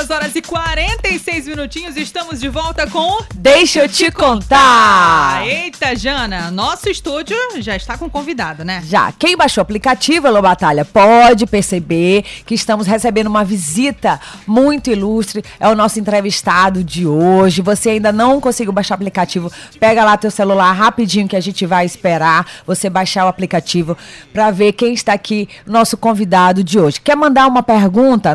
2 horas e 46 minutinhos. Estamos de volta com. Deixa eu te contar. Eita, Jana, nosso estúdio já está com convidado, né? Já, quem baixou o aplicativo Alô Batalha pode perceber que estamos recebendo uma visita muito ilustre. É o nosso entrevistado de hoje. Você ainda não conseguiu baixar o aplicativo? Pega lá teu celular rapidinho que a gente vai esperar você baixar o aplicativo para ver quem está aqui, nosso convidado de hoje. Quer mandar uma pergunta?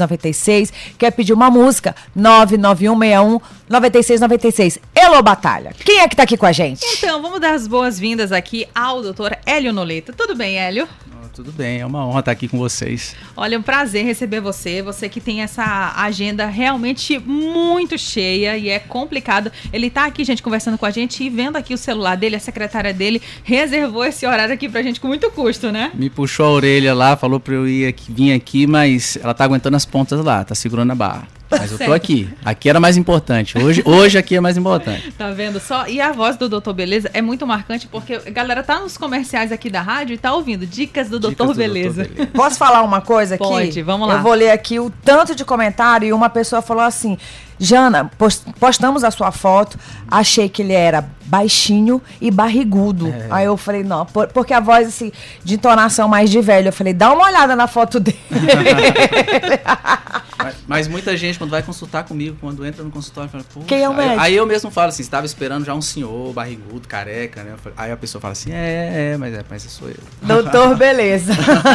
991619696. Quer pedir uma música? 991619696. Elô Batalha. Quem é que tá aqui com a gente? Então, vamos dar as boas-vindas aqui ao doutor Hélio Noleta. Tudo bem, Hélio? Tudo bem, é uma honra estar aqui com vocês. Olha, é um prazer receber você. Você que tem essa agenda realmente muito cheia e é complicado. Ele tá aqui, gente, conversando com a gente e vendo aqui o celular dele, a secretária dele reservou esse horário aqui pra gente com muito custo, né? Me puxou a orelha lá, falou pra eu ir aqui, vir aqui, mas ela tá aguentando as pontas lá, tá segurando a barra. Mas eu tô aqui. Aqui era mais importante. Hoje, hoje aqui é mais importante. Tá vendo só? E a voz do Doutor Beleza é muito marcante porque a galera tá nos comerciais aqui da rádio e tá ouvindo dicas do Dicas Doutor do Beleza. Dr. Beleza. Posso falar uma coisa aqui? Pode, vamos lá. Eu vou ler aqui o tanto de comentário e uma pessoa falou assim: Jana, pos- postamos a sua foto, achei que ele era baixinho e barrigudo. É. Aí eu falei, não, por- porque a voz assim, de entonação mais de velho. Eu falei, dá uma olhada na foto dele. Mas, mas muita gente, quando vai consultar comigo, quando entra no consultório, fala, Poxa, Quem é o aí- médico? Aí eu mesmo falo assim, estava esperando já um senhor, barrigudo, careca, né? Aí a pessoa fala assim, é, é, mas é, mas sou eu. Doutor, beleza.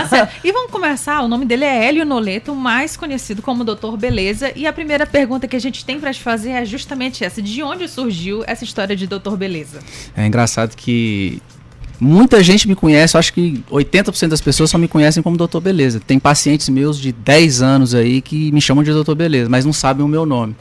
Tá. E vamos começar. O nome dele é Hélio Noleto, mais conhecido como Doutor Beleza. E a primeira pergunta que a gente tem pra te fazer é justamente essa: de onde surgiu essa história de Doutor Beleza? É engraçado que muita gente me conhece, eu acho que 80% das pessoas só me conhecem como Doutor Beleza. Tem pacientes meus de 10 anos aí que me chamam de Doutor Beleza, mas não sabem o meu nome.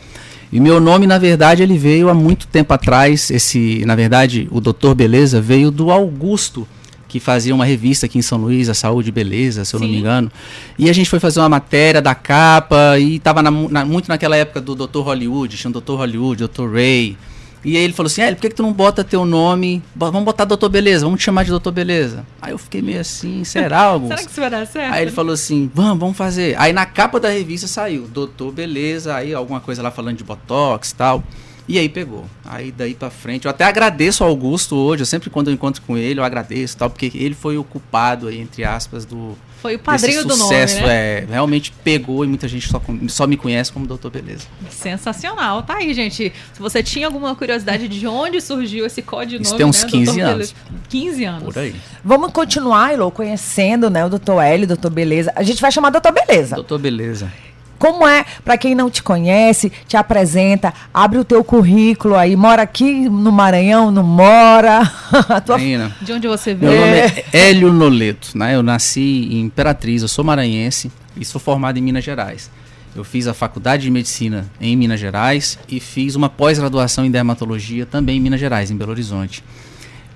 E meu nome, na verdade, ele veio há muito tempo atrás. Esse, na verdade, o Doutor Beleza veio do Augusto, que fazia uma revista aqui em São Luís, a Saúde e Beleza, se eu não Sim. me engano. E a gente foi fazer uma matéria da capa e tava na- na- muito naquela época do Dr. Hollywood, tinha o Dr. Hollywood, Dr. Ray. E aí ele falou assim, "Hélio, por que, que tu não bota teu nome? Vamos botar Doutor Beleza, vamos te chamar de Doutor Beleza. Aí eu fiquei meio assim, será, Augusto? Será que isso vai dar certo? Aí ele falou assim, vamos, vamos fazer. Aí na capa da revista saiu, Doutor Beleza, aí alguma coisa lá falando de Botox e tal. E aí pegou. Aí daí pra frente, eu até agradeço ao Augusto hoje, eu sempre quando eu encontro com ele, eu agradeço e tal, porque ele foi o culpado aí, entre aspas, do Foi o padrinho do nome, sucesso, né? é, realmente pegou e muita gente só, só me conhece como Doutor Beleza. Sensacional. Tá aí, gente. Se você tinha alguma curiosidade de onde surgiu esse código Isso tem uns né, 15 Doutor anos. Beleza? 15 anos. Por aí. Vamos continuar, Elô, conhecendo, né, o doutor Hélio, doutor Beleza. A gente vai chamar doutor Beleza. Doutor Beleza. Como é, pra quem não te conhece, te apresenta, abre o teu currículo aí, mora aqui no Maranhão, não mora? A tua De onde você Meu veio? nome é Hélio Noleto, né? Eu nasci em Imperatriz, eu sou maranhense e sou formado em Minas Gerais. Eu fiz a faculdade de medicina em Minas Gerais e fiz uma pós-graduação em dermatologia também em Minas Gerais, em Belo Horizonte.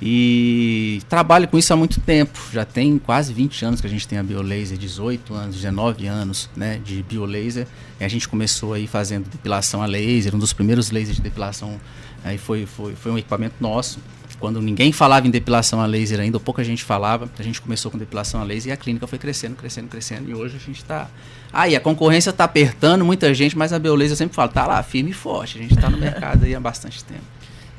E trabalho com isso há muito tempo. Já tem quase 20 anos que a gente tem a Biolaser, 18 anos, 19 anos, né, de Biolaser. E a gente começou aí fazendo depilação a laser, um dos primeiros lasers de depilação aí foi, foi, foi um equipamento nosso. Quando ninguém falava em depilação a laser ainda, ou pouca gente falava, a gente começou com depilação a laser e a clínica foi crescendo, crescendo, crescendo. E hoje a gente está. Ah, e a concorrência está apertando muita gente, mas a Biolaser eu sempre falo, tá lá, firme e forte. A gente está no mercado aí há bastante tempo.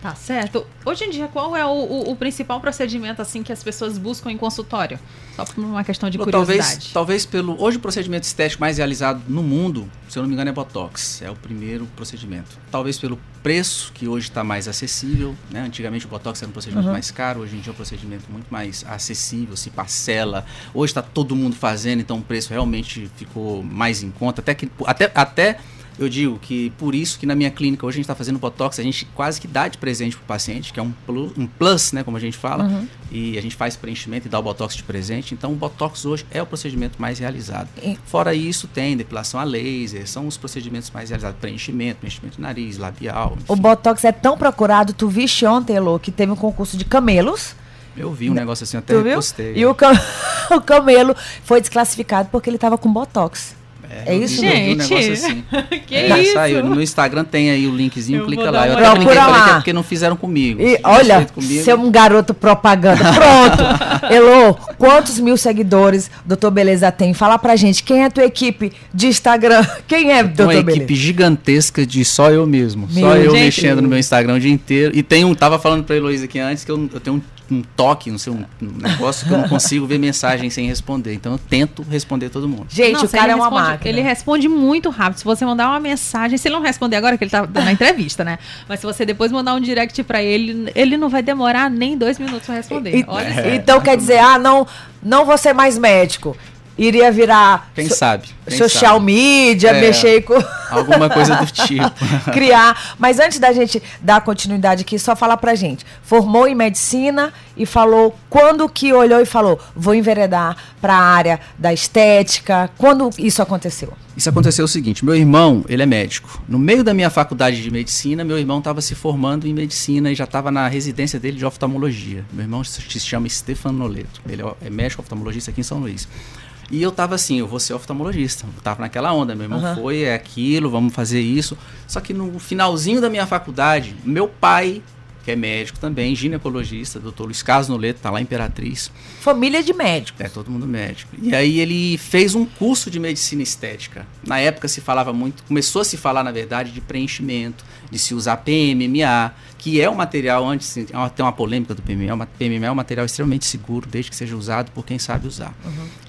Tá certo. Hoje em dia, qual é o, o- o principal procedimento assim que as pessoas buscam em consultório? Só por uma questão de curiosidade. Talvez, talvez pelo. Hoje o procedimento estético mais realizado no mundo, se eu não me engano, é Botox. É o primeiro procedimento. Talvez pelo preço, que hoje está mais acessível. Né? Antigamente o Botox era um procedimento mais caro, hoje em dia é um procedimento muito mais acessível, se parcela. Hoje está todo mundo fazendo, então o preço realmente ficou mais em conta. Até que. Até, até eu digo que por isso que na minha clínica hoje a gente está fazendo Botox, a gente quase que dá de presente para o paciente, que é um plus, um plus, né, como a gente fala, e a gente faz preenchimento e dá o Botox de presente. Então o Botox hoje é o procedimento mais realizado. E- Fora isso, tem depilação a laser, são os procedimentos mais realizados. Preenchimento, preenchimento de nariz, labial. O enfim. Botox é tão procurado, tu viste ontem, Elô, que teve um concurso de camelos. Eu vi um negócio assim, até repostei. E o, cam- o camelo foi desclassificado porque ele tava com Botox. É isso? eu vi um Gente. negócio assim. que É, isso? Saiu. No Instagram tem aí o linkzinho, Eu clica lá. Eu uma até brinquei, olhada. falei que é lá. porque não fizeram comigo. E olha, comigo, você é um garoto propaganda. Pronto. Elô, quantos mil seguidores Doutor Beleza tem? Fala pra gente, quem é a tua equipe de Instagram? Quem é Tem uma Doutor equipe Beleza? gigantesca de só eu mesmo. Meu só eu gente. mexendo no meu Instagram o dia inteiro. E tem um, tava falando pra Heloísa aqui antes que eu, eu tenho um, um toque, não sei, um, um negócio que eu não consigo ver mensagem sem responder. Então eu tento responder todo mundo. Gente, Nossa, o cara ele é uma responde- máquina. Ele responde muito rápido. Se você mandar uma mensagem, se ele não responder agora, que ele tá dando a entrevista, né? Mas se você depois mandar um direct pra ele, ele não vai demorar nem dois minutos pra responder. E- Olha É. então quer dizer, ah, não, não vou ser mais médico. Iria virar Quem so- sabe? Quem social sabe? media, É. mexer com. Alguma coisa do tipo. criar. Mas antes da gente dar continuidade aqui, só falar pra gente. Formou em medicina e falou quando que olhou e falou, vou enveredar pra área da estética. Quando isso aconteceu? Isso aconteceu o seguinte, meu irmão, ele é médico. No meio da minha faculdade de medicina, meu irmão estava se formando em medicina e já estava na residência dele de oftalmologia. Meu irmão se se chama Stefano Noleto. Ele é- é médico oftalmologista aqui em São Luís. E eu tava assim, eu vou ser oftalmologista. Eu tava naquela onda, meu irmão Aham. foi, é aquilo, vamos fazer isso. Só que no finalzinho da minha faculdade, meu pai, que é médico também, ginecologista, doutor Luiz Carlos Noleto, tá lá em Imperatriz, Família de médico. é, todo mundo médico. E aí ele fez um curso de medicina estética. Na época se falava muito, começou a se falar, na verdade, de preenchimento, de se usar PMMA, que é um material, antes tem uma- tem uma polêmica do PMMA, uma- PMMA é um material extremamente seguro, desde que seja usado por quem sabe usar.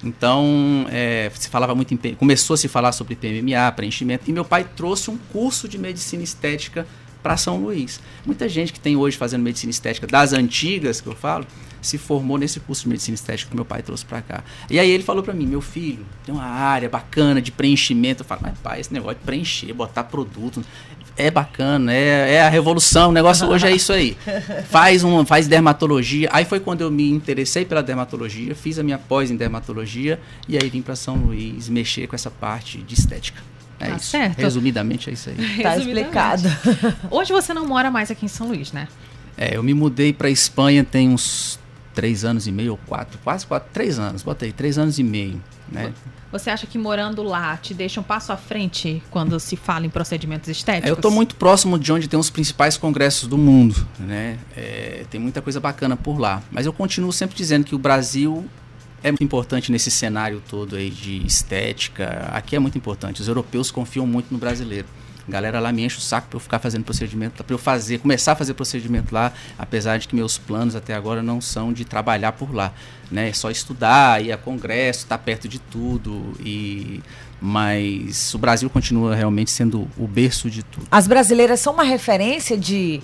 Então, é, se falava muito em, começou a se falar sobre PMMA, preenchimento, e meu pai trouxe um curso de medicina estética para São Luís. Muita gente que tem hoje fazendo medicina estética das antigas, que eu falo, se formou nesse curso de medicina estética que meu pai trouxe para cá. E aí ele falou para mim, meu filho, tem uma área bacana de preenchimento. Eu falo, mas pai, esse negócio de preencher, botar produto, é bacana, é, é a revolução, o negócio hoje é isso aí. Faz uma, faz dermatologia. Aí foi quando eu me interessei pela dermatologia, fiz a minha pós em dermatologia e aí vim para São Luís mexer com essa parte de estética. É Tá isso. certo. Resumidamente é isso aí. Tá explicado. Hoje você não mora mais aqui em São Luís, né? É, eu me mudei para Espanha tem uns três anos e meio ou quatro, quase quatro, três anos, botei três anos e meio, né? Você acha que morando lá te deixa um passo à frente quando se fala em procedimentos estéticos? É, eu estou muito próximo de onde tem os principais congressos do mundo, né? É, tem muita coisa bacana por lá, mas eu continuo sempre dizendo que o Brasil é muito importante nesse cenário todo aí de estética. Aqui é muito importante. Os europeus confiam muito no brasileiro. A galera lá me enche o saco para eu ficar fazendo procedimento, para eu fazer, começar a fazer procedimento lá, apesar de que meus planos até agora não são de trabalhar por lá, né? É só estudar, ir a congresso, estar perto de tudo e mas o Brasil continua realmente sendo o berço de tudo. As brasileiras são uma referência de.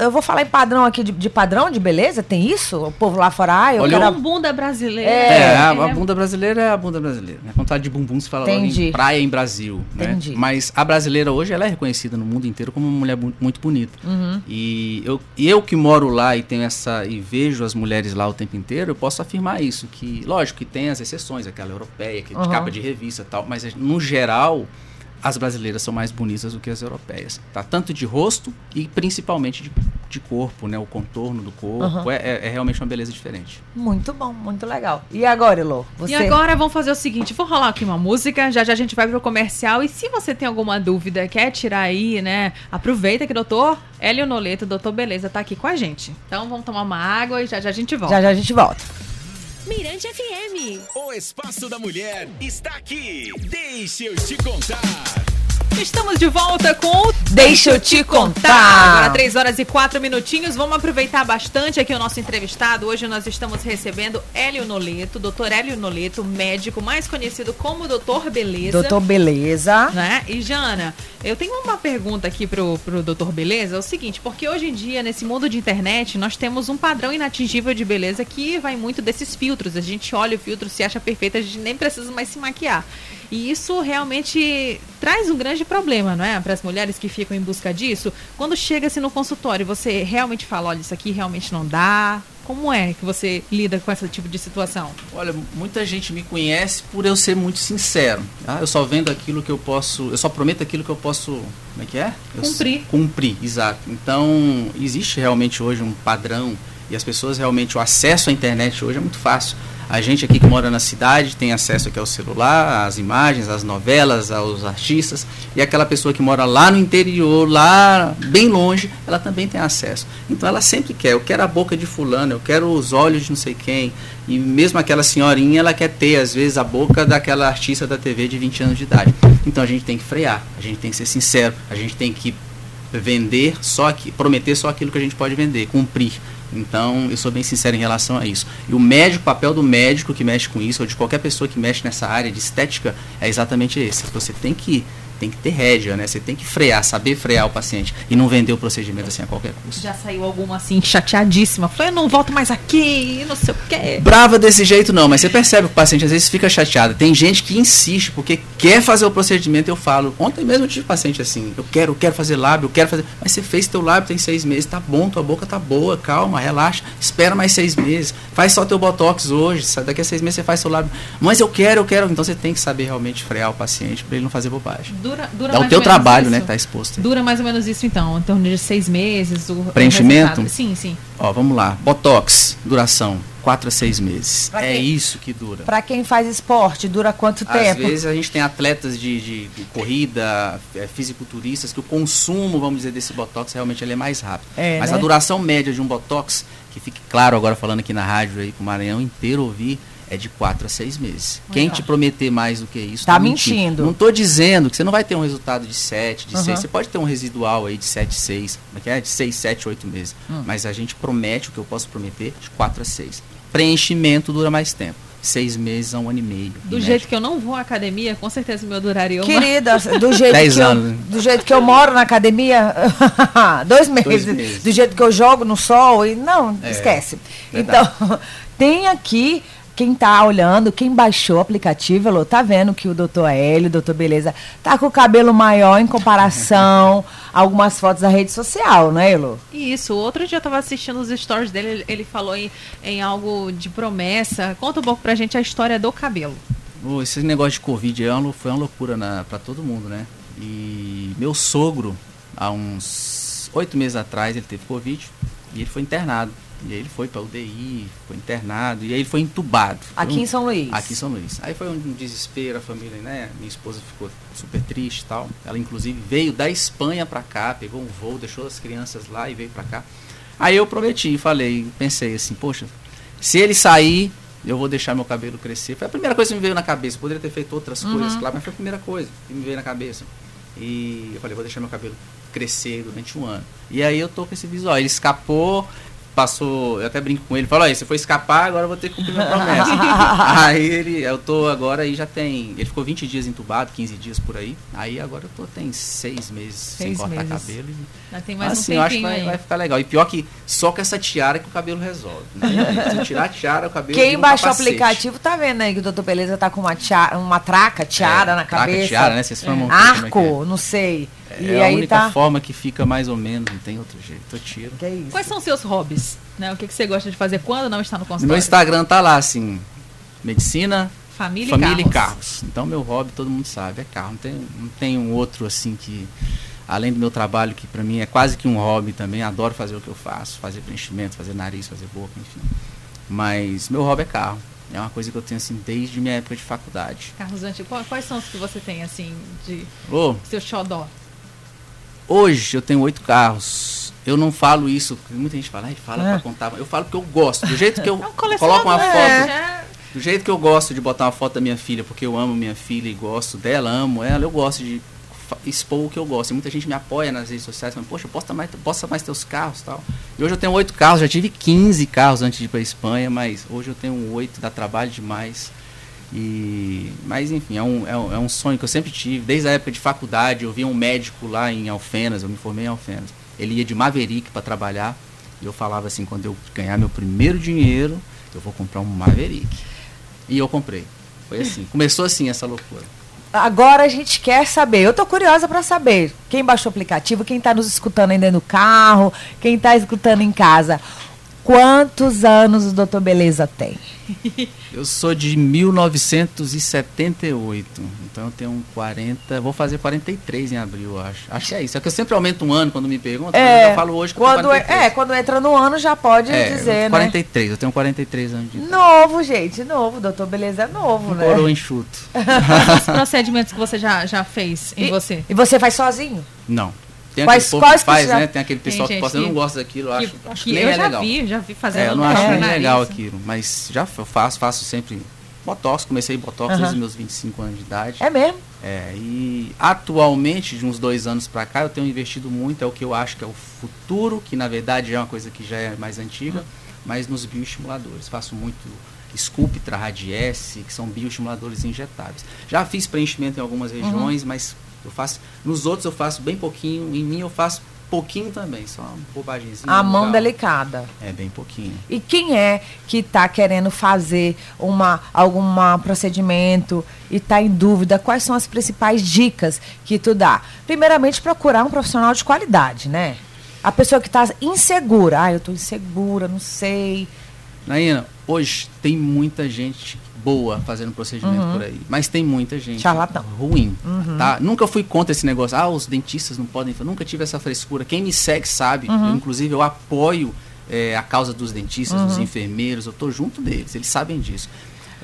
Eu vou- falar em padrão aqui, de, de padrão de beleza? Tem isso? O povo lá fora, ah, eu Olha, quero. Um bunda brasileira. É, a, a bunda brasileira é a bunda brasileira. Né? Quando fala de bumbum, se fala Entendi. em praia em Brasil. Né? Entendi. Mas a brasileira hoje ela é reconhecida no mundo inteiro como uma mulher muito bonita. Uhum. E eu, eu que moro lá e tenho essa e vejo as mulheres lá o tempo inteiro, eu posso afirmar isso. Que, lógico que tem as exceções, aquela europeia, que é de Uhum. capa de revista e tal, mas no geral. As brasileiras são mais bonitas do que as europeias, tá? Tanto de rosto e principalmente de, de corpo, né? O contorno do corpo Uhum. é, é- é realmente uma beleza diferente. Muito bom, muito legal. E agora, Elô? Você... E agora vamos fazer o seguinte, vou rolar aqui uma música, já já a gente vai pro comercial e se você tem alguma dúvida, quer tirar aí, né, aproveita que o doutor Hélio Noleto, doutor Beleza, tá aqui com a gente. Então vamos tomar uma água e já já a gente volta. Já já a gente volta. Mirante FM. O Espaço da Mulher está aqui. Deixa eu te contar. Estamos de volta com o Deixa eu te contar. Agora 3 horas e 4 minutinhos. Vamos aproveitar bastante aqui o nosso entrevistado. Hoje nós estamos recebendo Hélio Noleto, doutor Hélio Noleto, médico mais conhecido como doutor Beleza. Doutor Beleza. Né? E Jana, eu tenho uma pergunta aqui pro, pro doutor Beleza, é o seguinte, porque hoje em dia, nesse mundo de internet, nós temos um padrão inatingível de beleza que vai muito desses filtros. A gente olha o filtro, se acha perfeito, a gente nem precisa mais se maquiar. E isso realmente traz um grande problema, não é? Para as mulheres que ficam em busca disso. Quando chega-se no consultório, você realmente fala, olha, isso aqui realmente não dá. Como é que você lida com esse tipo de situação? Olha, muita gente me conhece por eu ser muito sincero. tá? Eu só vendo aquilo que eu posso. Eu só prometo aquilo que eu posso. Como é que é? Eu Cumprir. Cumprir, exato. Então, existe realmente hoje um padrão. E as pessoas realmente. O acesso à internet hoje é muito fácil. A gente aqui que mora na cidade tem acesso aqui ao celular, às imagens, às novelas, aos artistas. E aquela pessoa que mora lá no interior, lá bem longe, ela também tem acesso. Então ela sempre quer, eu quero a boca de fulano, eu quero os olhos de não sei quem. E mesmo aquela senhorinha, ela quer ter, às vezes, a boca daquela artista da TV de 20 anos de idade. Então a gente tem que frear, a gente tem que ser sincero, a gente tem que vender só que prometer só aquilo que a gente pode vender, cumprir. Então, eu sou bem sincero em relação a isso. E o médico, o papel do médico que mexe com isso, ou de qualquer pessoa que mexe nessa área de estética, é exatamente esse. Você tem que tem que ter rédea, né? Você tem que frear, saber frear o paciente e não vender o procedimento assim a qualquer custo. Já saiu alguma assim, chateadíssima. Falei, eu não volto mais aqui, não sei o quê. Brava desse jeito não, mas você percebe que o paciente às vezes fica chateado. Tem gente que insiste porque quer fazer o procedimento. Eu falo, ontem mesmo eu tive paciente assim, eu quero, eu quero fazer lábio, eu quero fazer. Mas você fez teu lábio tem seis meses, tá bom, tua boca tá boa, calma, relaxa, espera mais seis meses, faz só teu botox hoje, daqui a seis meses você faz seu lábio. Mas eu quero, eu quero. Então você tem que saber realmente frear o paciente para ele não fazer bobagem. Dura, dura Dá o mais teu ou menos trabalho, isso? né? Tá exposto. aí. Dura mais ou menos isso então, em torno de seis meses. O, o Preenchimento? resultado. Sim, sim. Ó, vamos lá. Botox, duração, 4 a 6 meses. Pra é quê? isso que dura. Pra quem faz esporte, dura quanto Às tempo? vezes a gente tem atletas de, de- de corrida, é, fisiculturistas, que o consumo, vamos dizer, desse Botox realmente ele é mais rápido. É, Mas né? a duração média de um Botox, que fique claro agora falando aqui na rádio aí pro Maranhão inteiro ouvir, é de 4 a 6 meses. Quem te prometer mais do que isso, Tá mentindo. Não tô dizendo que você não vai ter um resultado de 7, de Aham. 6. Você pode ter um residual aí de 7, 6, como é que é? De 6, 7, 8 meses. Hum. Mas a gente promete o que eu posso prometer de 4 a 6. Preenchimento dura mais tempo. 6 meses a um ano e meio. Do jeito que eu não vou à academia, com certeza o meu duraria uma. Querida, do jeito, Dez que eu, anos, né? do jeito que eu moro na academia, dois meses, meses. Do jeito que eu jogo no sol, e não, É, esquece. verdade. Então, tem aqui. Quem tá olhando, quem baixou o aplicativo, Elô, tá vendo que o doutor Hélio, o doutor Beleza, tá com o cabelo maior em comparação a algumas fotos da rede social, né, Elô? Isso, outro dia eu tava assistindo os stories dele, ele, falou em, em algo de promessa. Conta um pouco pra gente a história do cabelo. Esse negócio de Covid é foi uma loucura na, pra todo mundo, né? E meu sogro, há uns oito meses atrás, ele teve Covid e ele foi internado. E aí ele foi pra UDI, foi internado, e aí ele foi entubado. Foi Aqui um- em São Luís. Aqui em São Luís. Aí foi um desespero, a família, né? Minha esposa ficou super triste e tal. Ela, inclusive, veio da Espanha pra cá, pegou um voo, deixou as crianças lá e veio pra cá. Aí eu prometi, falei, pensei assim, poxa, se ele sair, eu vou deixar meu cabelo crescer. Foi a primeira coisa que me veio na cabeça. Poderia ter feito outras coisas, claro, mas foi a primeira coisa que me veio na cabeça. E eu falei, vou deixar meu cabelo crescer durante um ano. E aí eu tô com esse visual. Ele escapou, passou, eu até brinco com ele, falou, aí você foi escapar, agora eu vou ter que cumprir minha promessa. aí ele, eu tô agora aí já tem, ele ficou 20 dias entubado, 15 dias por aí. Aí agora eu tô tem seis meses sem Seis cortar meses. cabelo. E, Mas tem mais assim, um eu acho que vai, vai ficar legal. E pior que só com essa tiara que o cabelo resolve. Né? Se eu tirar a tiara, o cabelo Quem baixou o aplicativo tá vendo aí que o doutor Beleza tá com uma, tiara, uma traca, tiara É, na traca, cabeça. tiara, né? Vocês é que Arco, não sei. É, e é a aí única tá. forma que fica mais ou menos, não tem outro jeito. Eu tiro. Que é isso? Quais são os seus hobbies? Né? O que, que você gosta de fazer quando não está no No consultório? meu Instagram tá lá, assim, medicina, Família, família e e carros. carros. Então meu hobby, todo mundo sabe, é carro. Não tem, não tem um outro, assim, que... Além do meu trabalho, que pra mim é quase que um hobby também, adoro fazer o que eu faço, fazer preenchimento, fazer nariz, fazer boca, enfim. Mas meu hobby é carro. É uma coisa que eu tenho, assim, desde minha época de faculdade. Carros antigos. Quais são os que você tem, assim, de Ô, seu xodó? Hoje eu tenho oito carros. Eu não falo isso, muita gente fala, fala É. pra contar. Eu falo porque eu gosto. Do jeito que eu É um coloco uma colecionador, foto. né? Do jeito que eu gosto de botar uma foto da minha filha, porque eu amo minha filha e gosto dela, amo ela, eu gosto de expor o que eu gosto. E muita gente me apoia nas redes sociais, falando, poxa, posta mais, posta mais teus carros tal. E hoje eu tenho oito carros, já tive 15 carros antes de ir pra Espanha, mas hoje eu tenho oito, dá trabalho demais. E, mas enfim, é um, é, um, é um sonho que eu sempre tive. Desde a época de faculdade, eu via um médico lá em Alfenas, eu me formei em Alfenas. Ele ia de Maverick para trabalhar. E eu falava assim, quando eu ganhar meu primeiro dinheiro, eu vou comprar um Maverick. E eu comprei. Foi assim. Começou assim essa loucura. Agora a gente quer saber. Eu tô curiosa para saber. Quem baixou o aplicativo, quem tá nos escutando ainda no carro, quem tá escutando em casa. Quantos anos o doutor Beleza tem? Eu sou de 1978, então eu tenho 40, vou fazer 43 em abril, acho. Acho que é isso. É que eu sempre aumento um ano quando me perguntam, mas eu falo hoje que quando é, 43. é, quando entra no ano já pode É, dizer, né? 43, eu tenho 43 anos de idade. Novo, gente, novo. Doutor Beleza é novo, né? Coroa enxuto. Os procedimentos que você já, já fez em E- você. E você faz sozinho? Não. Tem Quais- aquele povo quais que que faz, já- né? Tem aquele pessoal Tem que posta, eu não que- gosto daquilo, eu acho, que, acho que que nem eu é já legal. vi, já vi fazendo É, eu não acho nem legal aquilo, mas já faço, faço sempre botox, comecei botox desde meus 25 anos de idade. É mesmo? É, e atualmente, de uns dois anos pra cá, eu tenho investido muito, é o que eu acho que é o futuro, que na verdade é uma coisa que já é mais antiga, mas nos bioestimuladores. Faço muito Sculptra, Radiesse, que são bioestimuladores injetáveis. Já fiz preenchimento em algumas regiões, mas eu faço. Nos outros eu faço bem pouquinho, em mim eu faço pouquinho também, só uma bobagemzinha. A mão legal. delicada. É bem pouquinho. E quem é que está querendo fazer uma, algum procedimento e está em dúvida, quais são as principais dicas que tu dá? Primeiramente, procurar um profissional de qualidade, né? A pessoa que está insegura, ah, eu estou insegura, não sei. Naina, hoje tem muita gente boa fazendo procedimento Uhum. por aí, mas tem muita gente Charlatão. ruim, Uhum. tá? Nunca fui contra esse negócio. Ah, os dentistas não podem, nunca tive essa frescura. Quem me segue sabe, Uhum. eu, inclusive eu apoio eh, a causa dos dentistas, dos Uhum. enfermeiros, eu tô junto deles, eles sabem disso.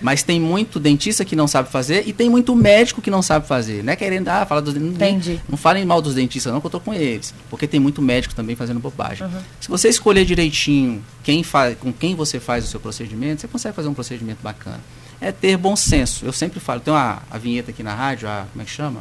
Mas tem muito dentista que não sabe fazer e tem muito médico que não sabe fazer. Não é querendo ah, falar dos dentistas. Entendi. Não falem mal dos dentistas, não, que eu tô com eles. Porque tem muito médico também fazendo bobagem. Uhum. Se você escolher direitinho quem faz, com quem você faz o seu procedimento, você consegue fazer um procedimento bacana. É ter bom senso. Eu sempre falo, tem uma a vinheta aqui na rádio, a, como é que chama?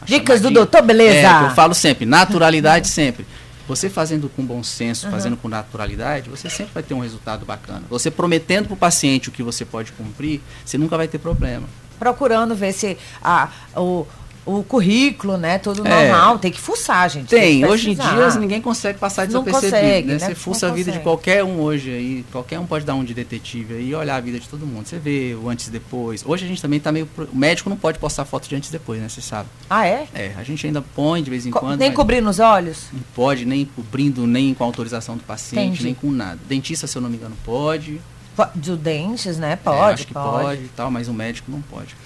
A Dicas do doutor, beleza? É, eu falo sempre, naturalidade sempre. Você fazendo com bom senso, fazendo com naturalidade, você sempre vai ter um resultado bacana. Você prometendo para o paciente o que você pode cumprir, você nunca vai ter problema. Procurando ver se a, o, o currículo, né? Tudo É. normal. Tem que fuçar, gente. Tem, que hoje em dia ninguém consegue passar Não desapercebido, consegue, né? né? Você Não fuça a vida de qualquer um hoje aí, qualquer um pode dar um de detetive aí e olhar a vida de todo mundo. Você vê o antes e depois. Hoje a gente também tá meio. O médico não pode postar foto de antes e depois, né? Você sabe. Ah, é? É, a gente ainda põe de vez em Co- quando. Nem cobrindo os olhos? Não pode, nem cobrindo, nem com autorização do paciente, Entendi. nem com nada. Dentista, se eu não me engano, pode. Po- Do dentes, né? É, Pode, acho que pode. e tal, mas o médico não pode.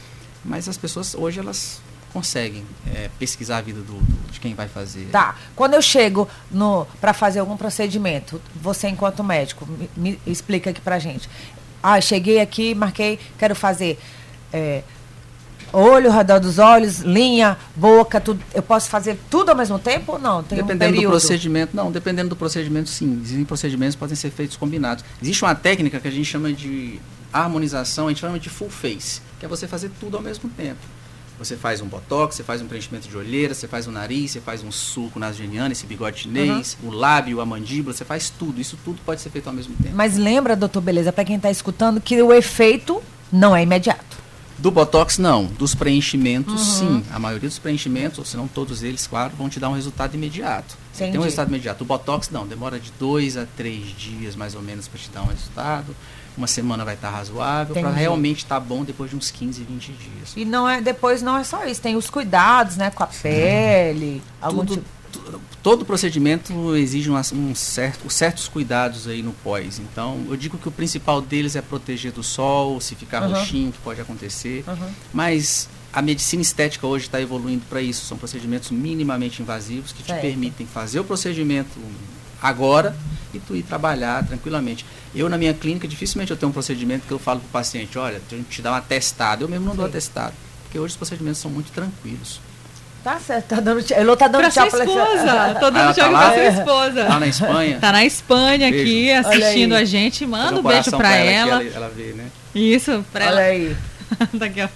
Mas as pessoas hoje elas conseguem é, pesquisar a vida do, do- de quem vai fazer. Tá. Quando eu chego no para fazer algum procedimento, você enquanto médico, me, me explica aqui pra gente. Ah, cheguei aqui, marquei, quero fazer é, olho, redor dos olhos, linha, boca, tudo. Eu posso fazer tudo ao mesmo tempo ou não? Tem um dependendo do período. procedimento, não, dependendo do procedimento, sim. Existem procedimentos que podem ser feitos combinados. Existe uma técnica que a gente chama de harmonização, a gente chama de full face, que é você fazer tudo ao mesmo tempo. Você faz um botox, você faz um preenchimento de olheira, você faz um nariz, você faz um sulco nasogeniano, esse bigode chinês, o lábio, a mandíbula, você faz tudo. Isso tudo pode ser feito ao mesmo tempo. Mas lembra, doutor Beleza, para quem está escutando, que o efeito não é imediato. Do botox, não. Dos preenchimentos, Uhum. sim. A maioria dos preenchimentos, ou se não todos eles, claro, vão te dar um resultado imediato. Tem um resultado imediato. O botox, não. Demora de dois a três dias, mais ou menos, para te dar um resultado. Uma semana vai estar razoável, para realmente estar bom depois de uns 15, 20 dias. E não é, depois não é só isso, tem os cuidados, né, com a pele, algum Tudo, tipo- todo procedimento exige um, um certo, certos cuidados aí no pós. Então, eu digo que o principal deles é proteger do sol, se ficar Uhum. roxinho, que pode acontecer. Uhum. Mas a medicina estética hoje está evoluindo para isso. São procedimentos minimamente invasivos que te Certo. permitem fazer o procedimento agora e tu ir trabalhar tranquilamente. Eu, na minha clínica, dificilmente eu tenho um procedimento que eu falo para o paciente, olha, a gente te dá um atestado. Eu mesmo não dou Sim. atestado. Porque hoje os procedimentos são muito tranquilos. Tá certo, tá dando tchau. Elô tá dando Pra tchau sua pra esposa. Tô Ah, dando ela tchau tá aqui lá? pra sua esposa. Lá na Espanha. Tá na Espanha aqui, Beijo. assistindo Olha aí. a gente. Manda Fazer um beijo pra que ela. ela, ela vê, né? Isso, pra Olha ela. aí. Daqui, ó.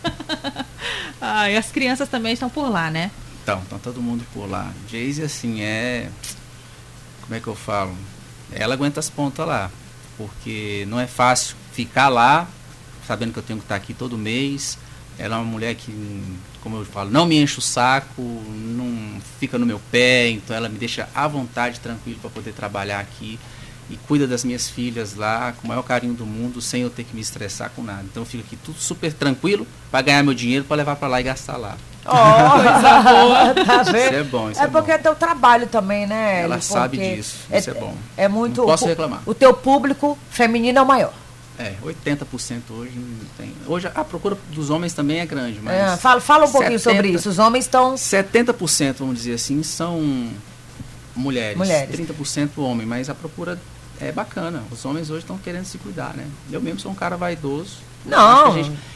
Ah, e as crianças também estão por lá, né? Então, tá todo mundo por lá. Jayce, assim, é. Como é que eu falo? Ela aguenta as pontas lá. Porque não é fácil ficar lá, sabendo que eu tenho que estar aqui todo mês. Ela é uma mulher que, como eu falo, não me enche o saco, não fica no meu pé, então ela me deixa à vontade, tranquilo, para poder trabalhar aqui. e cuida das minhas filhas lá com o maior carinho do mundo, sem eu ter que me estressar com nada. Então eu fico aqui tudo super tranquilo para ganhar meu dinheiro para levar para lá e gastar lá. Ó, coisa boa, tá vendo? Isso é bom, isso é é porque bom. é teu trabalho também, né? Ela Eli? sabe Porque disso, isso é bom. É muito. Não posso o- reclamar. O teu público feminino é o maior. É, 80% hoje não tem. Hoje a procura dos homens também é grande, mas É, fala, fala um pouquinho 70. sobre isso. Os homens estão. 70%, vamos dizer assim, são mulheres. Mulheres. 30% homem, mas a procura é bacana. Os homens hoje estão querendo se cuidar, né? Eu mesmo sou um cara vaidoso. Não.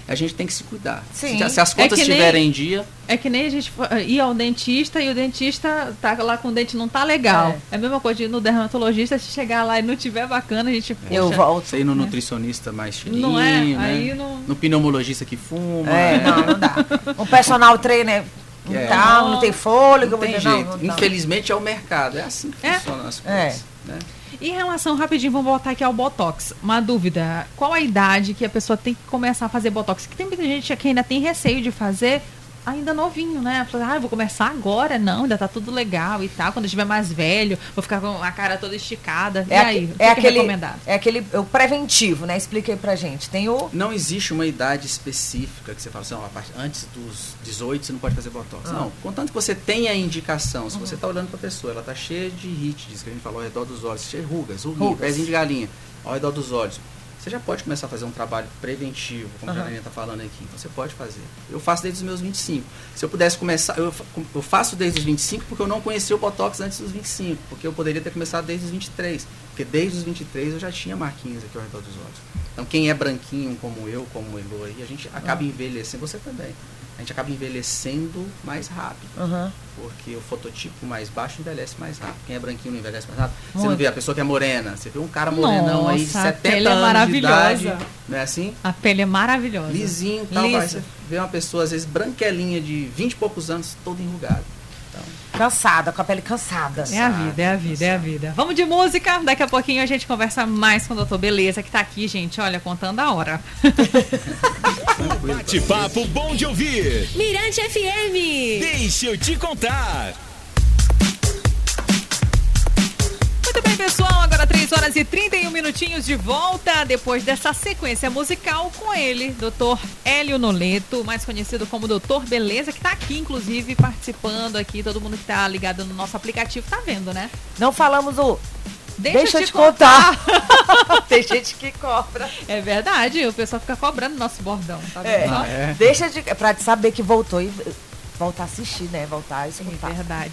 A gente, tem que se cuidar. Sim. Se, se as contas É que nem- estiverem em dia, É que nem a gente ir ao dentista e o dentista tá lá com o dente não tá legal. É, a mesma coisa de ir no dermatologista, se chegar lá e não tiver bacana, a gente. Eu poxa, volto. você ir no nutricionista mais cheirinho, Não é? né? Aí não- No pneumologista que fuma. É, né? não, não dá. Um personal trainer não, É. tá, não tem fôlego. Não tem não, jeito. não. Infelizmente é o mercado. É assim que É. funcionam as É. coisas. Em relação, rapidinho, vamos voltar aqui ao Botox. Uma dúvida: qual a idade que a pessoa tem que começar a fazer Botox? Que tem muita gente que ainda tem receio de fazer ainda novinho, né? Fala, ah, eu vou começar agora. Não, ainda tá tudo legal e tal. Quando eu estiver mais velho, vou ficar com a cara toda esticada. É, e aí? O é que que é aquele, recomendado? é aquele o preventivo, né? Explica aí pra gente. Tem o. Não existe uma idade específica que você fala assim, ó, antes dos 18 você não pode fazer botox. Ah. Não, contanto que você tenha a indicação, se você está olhando para a pessoa, ela está cheia de hits, que a gente falou ao redor dos olhos, cheia de rugas, rugas, Rugas. pezinho de galinha, ao redor dos olhos. Você já pode começar a fazer um trabalho preventivo, como a Aham. Janaína está falando aqui. Então você pode fazer. Eu faço desde os meus 25. Se eu pudesse começar, eu, eu faço desde os 25 porque eu não conheci o Botox antes dos 25. Porque eu poderia ter começado desde os 23. Porque desde os 23 eu já tinha marquinhas aqui ao redor dos olhos. Então quem é branquinho como eu, como o Elo aí, a gente acaba envelhecendo, você também. A gente acaba envelhecendo mais rápido. Aham. Porque o fototipo mais baixo envelhece mais rápido. Quem é branquinho não envelhece mais rápido. Você não Muito. vê a pessoa que é morena. Você vê um cara morenão aí de Nossa, a 70 pele é anos maravilhosa. de idade. Não é assim? A pele é maravilhosa. Lisinho e tal. Você vê uma pessoa, às vezes, branquelinha de 20 e poucos anos, toda enrugada. Então, Cansada, com a pele cansada. É a vida, é a vida, é a vida. Vamos de música. Daqui a pouquinho a gente conversa mais com o doutor Beleza, que tá aqui, gente, olha, contando a hora. Bate-papo bom de ouvir. Mirante FM. Deixa eu te contar. Horas e 31 minutinhos de volta depois dessa sequência musical com ele, Dr. Hélio Noleto, mais conhecido como Doutor Beleza, que tá aqui, inclusive, participando aqui. Todo mundo que tá ligado no nosso aplicativo tá vendo, né? Não falamos o. Deixa, eu te contar. Tem gente que cobra. É verdade, o pessoal fica cobrando nosso bordão, tá vendo? É. só? é. Deixa de. Pra te saber que voltou e. Voltar a assistir, né? Voltar a É escutar. verdade.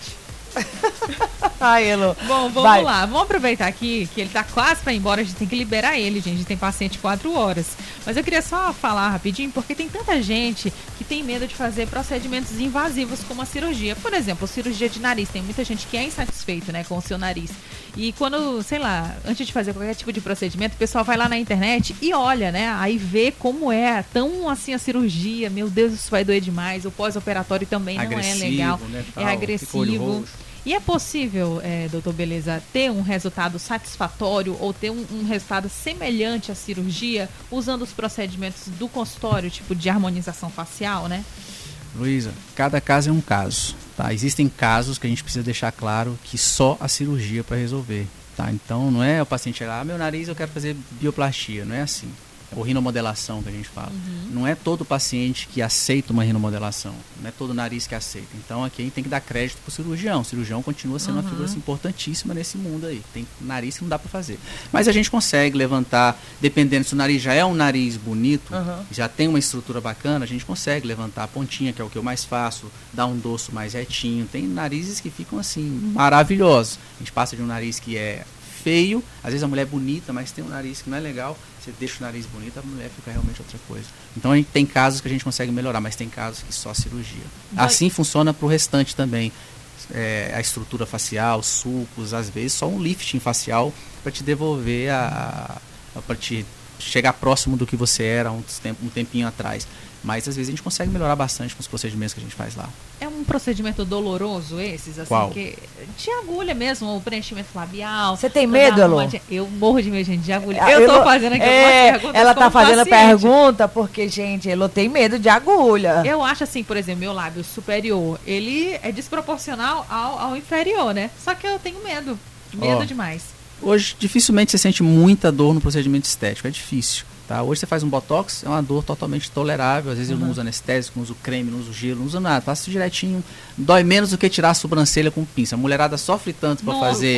Ai, Elo. Bom, vamos Vai. lá. Vamos aproveitar aqui que ele tá quase pra ir embora. A gente tem que liberar ele, gente. A gente tem paciente quatro horas. Mas eu queria só falar rapidinho, porque tem tanta gente que tem medo de fazer procedimentos invasivos como a cirurgia. Por exemplo, cirurgia de nariz. Tem muita gente que é insatisfeito, né, com o seu nariz. E quando, sei lá, antes de fazer qualquer tipo de procedimento, o pessoal vai lá na internet e olha, né? Aí vê como é tão assim a cirurgia. Meu Deus, isso vai doer demais. O pós-operatório também não é Agressivo, legal. né, é tal, olho agressivo. E é possível, é, doutor Beleza, ter um resultado satisfatório ou ter um, um resultado semelhante à cirurgia usando os procedimentos do consultório, tipo de harmonização facial, né? Luísa, cada caso é um caso. Tá? Existem casos que a gente precisa deixar claro que só a cirurgia para resolver. Tá? Então não é o paciente chegar, ah, meu nariz eu quero fazer bioplastia, não é assim. Ou rinomodelação que a gente fala. Não é todo paciente que aceita uma rinomodelação. Não é todo nariz que aceita. Então aqui a gente tem que dar crédito pro cirurgião. O cirurgião continua sendo uma figura assim, importantíssima nesse mundo aí. Tem nariz que não dá para fazer. Mas a gente consegue levantar, dependendo se o nariz já é um nariz bonito, Aham. já tem uma estrutura bacana, a gente consegue levantar a pontinha, que é o que eu mais faço, dar um dorso mais retinho. Tem narizes que ficam assim, maravilhosos. A gente passa de um nariz que é feio, às vezes a mulher é bonita, mas tem um nariz que não é legal. Você deixa o nariz bonito, a mulher fica realmente outra coisa. Então a gente tem casos que a gente consegue melhorar, mas tem casos que só cirurgia. Vai- Assim funciona para o restante também. É, a estrutura facial, sulcos, às vezes só um lifting facial para te devolver a, a para te chegar próximo do que você era um, um tempinho atrás. Mas às vezes a gente consegue melhorar bastante com os procedimentos que a gente faz lá. É um procedimento doloroso esses, assim, Qual? que de agulha mesmo, o preenchimento labial. Você tem medo, Elô? Eu morro de medo, gente, de agulha. A Eu tô fazendo aqui é, algumas perguntas Ela tá fazendo a paciente. pergunta porque, gente, Elo tem medo de agulha. Eu acho assim, por exemplo, meu lábio superior, ele é desproporcional ao, ao inferior, né? Só que eu tenho medo. Medo Ó. demais. Hoje, dificilmente você sente muita dor no procedimento estético, é difícil. Tá? Hoje você faz um botox, é uma dor totalmente tolerável. Às vezes eu não uso anestésico, não uso creme, não uso gelo, não uso nada. Faço direitinho. Dói menos do que tirar a sobrancelha com pinça. A mulherada sofre tanto para fazer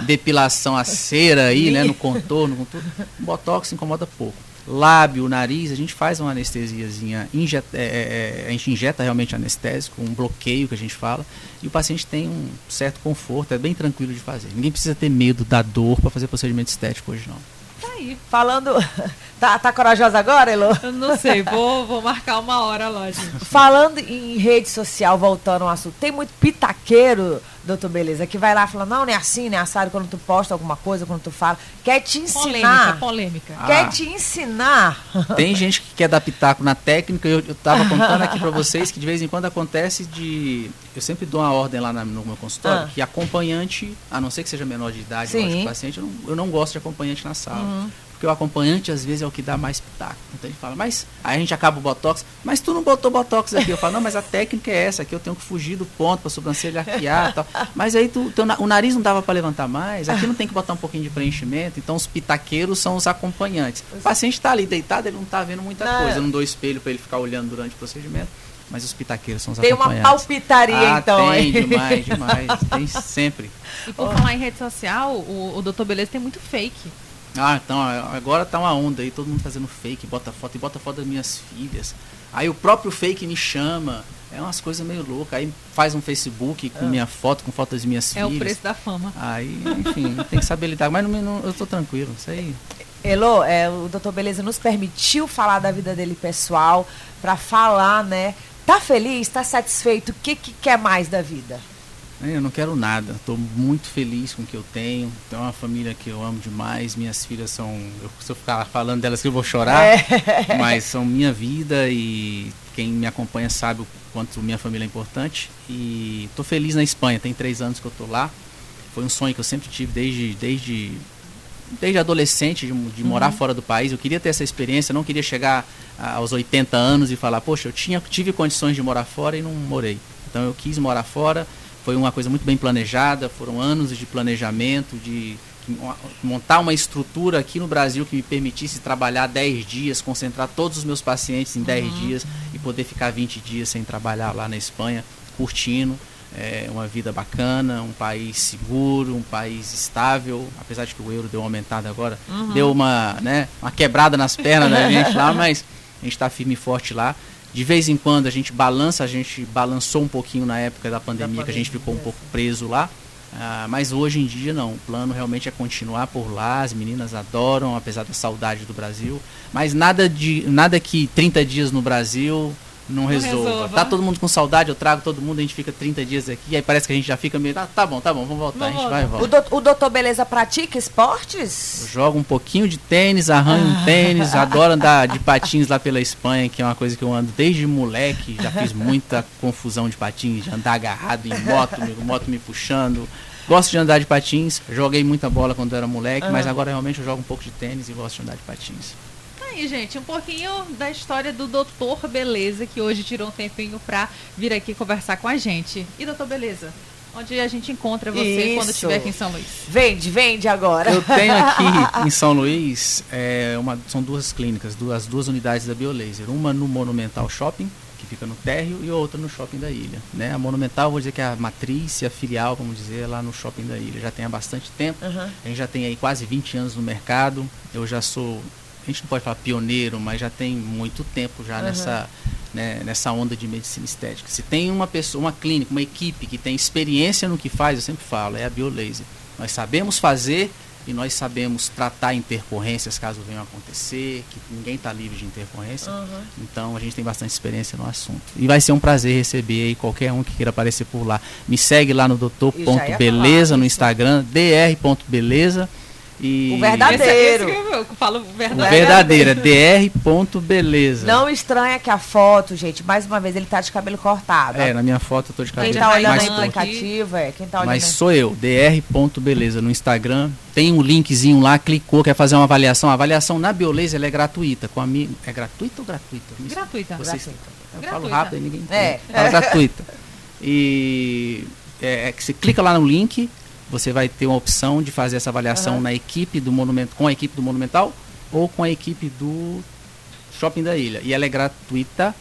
depilação a cera aí, né? No contorno, com tudo. O botox incomoda pouco. Lábio, nariz, a gente faz uma anestesiazinha, injeta, é, é, a gente injeta realmente anestésico, um bloqueio que a gente fala, e o paciente tem um certo conforto, é bem tranquilo de fazer. Ninguém precisa ter medo da dor para fazer procedimento estético hoje não. Tá aí. Falando. Tá, tá corajosa agora, Elo? Eu não sei, vou, vou marcar uma hora lá, gente. Falando em rede social, voltando ao assunto, tem muito pitaqueiro, doutor Beleza, que vai lá e fala, não, não é assim, não é assado quando tu posta alguma coisa, quando tu fala. Quer te Polêmica, ensinar. polêmica. Quer Ah. te ensinar. Tem gente que quer dar pitaco na técnica, eu, eu tava contando aqui para vocês que de vez em quando acontece de. Eu sempre dou uma ordem lá na- no meu consultório Ah. que acompanhante, a não ser que seja menor de idade. Uhum. lógico, paciente, eu não, eu não gosto de acompanhante na sala. Porque o acompanhante às vezes é o que dá mais pitaco. Então ele fala, mas aí a gente acaba o botox, mas tu não botou botox aqui. Eu falo, não, mas a técnica é essa, aqui eu tenho que fugir do ponto para sobrancelha arquear e tal. Mas aí tu, teu o nariz não dava para levantar mais, aqui não tem que botar um pouquinho de preenchimento, então os pitaqueiros são os acompanhantes. O paciente está ali deitado, ele não está vendo muita Não. coisa, eu não dou espelho para ele ficar olhando durante o procedimento. Mas os pitaqueiros são os Tem uma palpitaria, ah, então. Tem, hein? demais, demais. Tem sempre. E por falar em rede social, o, o Doutor Beleza tem muito fake. Ah, então agora tá uma onda aí, todo mundo fazendo fake, bota foto e bota foto das minhas filhas. Aí o próprio fake me chama. É umas coisas meio loucas. Aí faz um Facebook com minha foto, com foto das minhas É filhas. o preço da fama. Aí, enfim, tem que saber lidar. Mas não, não- eu tô tranquilo, isso aí. Elô, é, o doutor Beleza nos permitiu falar da vida dele pessoal, pra falar, né? Tá feliz? Tá satisfeito? O que, que quer mais da vida? Eu não quero nada. Estou muito feliz com o que eu tenho. Tenho uma família que eu amo demais. Minhas filhas são. Eu, se eu ficar falando delas que eu vou chorar. É. Mas são minha vida e quem me acompanha sabe o quanto minha família é importante. E estou feliz na Espanha. Tem três anos que eu estou lá. Foi um sonho que eu sempre tive desde, desde, desde adolescente de, de morar fora do país. Eu queria ter essa experiência. Não queria chegar aos 80 anos e falar, poxa, eu tinha, tive condições de morar fora e não morei. Então eu quis morar fora. Foi uma coisa muito bem planejada. Foram anos de planejamento, de montar uma estrutura aqui no Brasil que me permitisse trabalhar 10 dias, concentrar todos os meus pacientes em 10 dias e poder ficar 20 dias sem trabalhar lá na Espanha, curtindo. É, uma vida bacana, um país seguro, um país estável, apesar de que o euro deu uma aumentada agora, deu uma, né, uma quebrada nas pernas da gente lá, mas a gente está firme e forte lá. De vez em quando a gente balança, a gente balançou um pouquinho na época da pandemia, que a gente ficou um pouco preso lá. Ah, mas hoje em dia não, o plano realmente é continuar por lá, as meninas adoram, apesar da saudade do Brasil. Mas nada de nada que 30 dias no Brasil não resolva. resolva. Tá todo mundo com saudade, eu trago todo mundo, a gente fica 30 dias aqui, aí parece que a gente já fica meio. Ah, tá bom, tá bom, vamos voltar, Vamos a gente vai e O, volta. do- o doutor Beleza pratica esportes? jogo um pouquinho de tênis, arranho um tênis, adoro andar de patins lá pela Espanha, que é uma coisa que eu ando desde moleque, já fiz muita confusão de patins, de andar agarrado em moto, moto me puxando. Gosto de andar de patins, joguei muita bola quando eu era moleque, mas agora realmente eu jogo um pouco de tênis e gosto de andar de patins. Aí, gente, um pouquinho da história do Doutor Beleza, que hoje tirou um tempinho pra vir aqui conversar com a gente. E Doutor Beleza, onde a gente encontra você quando Isso. estiver aqui em São Luís? Vende, vende agora. Eu tenho aqui em São Luís, é, uma, são duas clínicas, duas, as duas unidades da Biolaser. Uma no Monumental Shopping, que fica no térreo, e outra no Shopping da Ilha. Né? A Monumental, vou dizer que é a matriz e a filial, vamos dizer, é lá no Shopping da Ilha. Já tem há bastante tempo. Uhum. A gente já tem aí quase 20 anos no mercado. Eu já sou, a gente não pode falar pioneiro, mas já tem muito tempo já nessa, né, nessa onda de medicina estética. Se tem uma pessoa, uma clínica, uma equipe que tem experiência no que faz, eu sempre falo, é a Biolaser. Nós sabemos fazer e nós sabemos tratar intercorrências caso venham a acontecer, que ninguém está livre de intercorrência. Então a gente tem bastante experiência no assunto. E vai ser um prazer receber aí qualquer um que queira aparecer por lá. Me segue lá no doutor.beleza falar no. Instagram, dr.beleza. E O verdadeiro. Esse, esse que eu falo o verdadeiro. verdadeiro é dr.beleza. Não estranha que a foto, gente, mais uma vez, ele tá de cabelo cortado. É, na minha foto eu tô de Quem cabelo tá olhando mais aí Mas no aplicativo, é. Quem tá olhando Mas sou eu, dr.beleza no Instagram. Tem um linkzinho lá, clicou, quer fazer uma avaliação. A avaliação na Biolaser ela é gratuita. Com a minha, é gratuita ou gratuita? Gratuita. Vocês, Gratuita. eu Gratuita. falo rápido e ninguém entende. É. Fala gratuita. E é, é que você clica lá no link, você vai ter uma opção de fazer essa avaliação na equipe do monumento, com a equipe do Monumental ou com a equipe do Shopping da Ilha. E ela é gratuita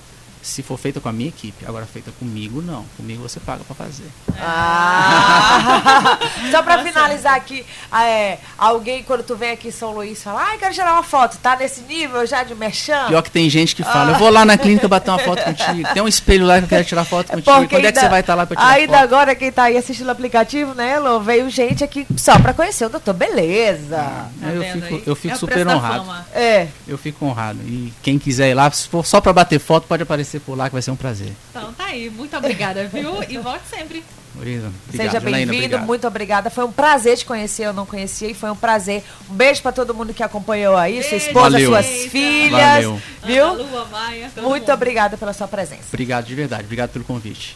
se for feita com a minha equipe. Agora feita comigo, não. Comigo você paga para fazer. Ah. Só pra finalizar aqui, ah, é, alguém quando tu vem aqui em São Luís fala, ai, quero tirar uma foto, tá nesse nível já de merchan? Pior que tem gente que fala, eu vou lá na clínica bater uma foto contigo. Tem um espelho lá que eu quero tirar foto contigo. Porque Quando é que ainda- você vai estar lá pra tirar Ainda foto? agora, quem tá aí assistindo o aplicativo, né, Elô, veio gente aqui só pra conhecer o doutor Beleza. Tá eu fico, eu fico É super honrado. É. Eu fico honrado. E quem quiser ir lá, se for só pra bater foto, pode aparecer por lá que vai ser um prazer. Então tá aí. Muito obrigada, viu? E volte sempre. Obrigado, Seja bem-vindo, muito obrigada. Foi um prazer te conhecer, eu não conhecia, e foi um prazer. Um beijo pra todo mundo que acompanhou aí, sua Beijo, esposa, Valeu. suas filhas, Valeu. viu? Ana Lua, Maia, Muito obrigada pela sua presença. Obrigado de verdade. Obrigado pelo convite.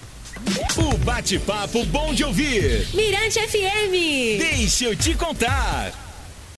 O bate-papo bom de ouvir. Mirante FM. Deixa eu te contar.